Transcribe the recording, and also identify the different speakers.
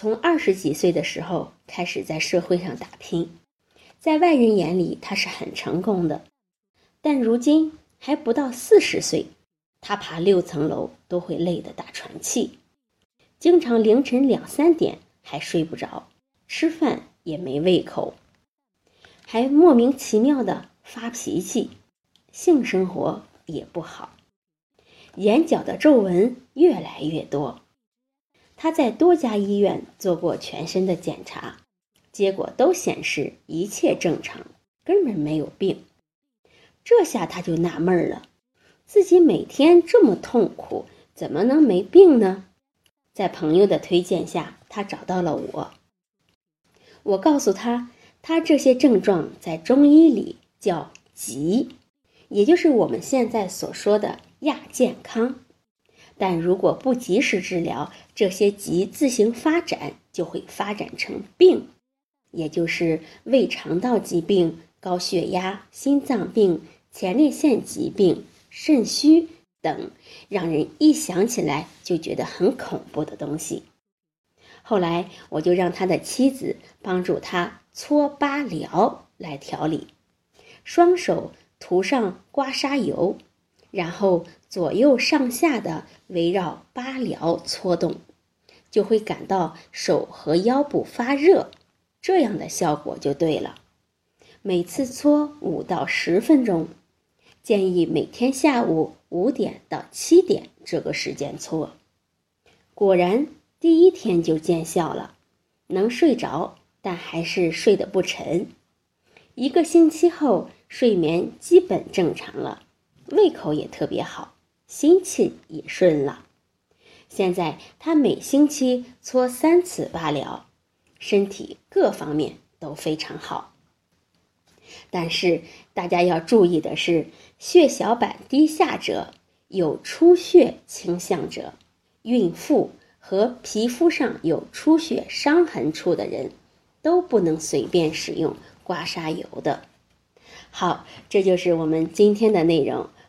Speaker 1: 从二十几岁的时候开始在社会上打拼，在外人眼里他是很成功的，但如今还不到四十岁，他爬六层楼都会累得打喘气，经常凌晨两三点还睡不着，吃饭也没胃口，还莫名其妙的发脾气，性生活也不好，眼角的皱纹越来越多。他在多家医院做过全身的检查，结果都显示一切正常，根本没有病。这下他就纳闷了，自己每天这么痛苦，怎么能没病呢？在朋友的推荐下，他找到了我。我告诉他，他这些症状在中医里叫疾，也就是我们现在所说的亚健康。但如果不及时治疗，这些疾自行发展，就会发展成病，也就是胃肠道疾病、高血压、心脏病、前列腺疾病、肾虚等，让人一想起来就觉得很恐怖的东西。后来，我就让他的妻子帮助他搓八髎来调理，双手涂上刮痧油。然后左右上下的围绕八髎搓动，就会感到手和腰部发热，这样的效果就对了。每次搓五到十分钟，建议每天下午五点到七点这个时间搓。果然第一天就见效了，能睡着，但还是睡得不沉。一个星期后，睡眠基本正常了。胃口也特别好，心气也顺了。现在他每星期搓三次八髎，身体各方面都非常好。但是大家要注意的是，血小板低下者、有出血倾向者、孕妇和皮肤上有出血伤痕处的人，都不能随便使用刮痧油的。好，这就是我们今天的内容。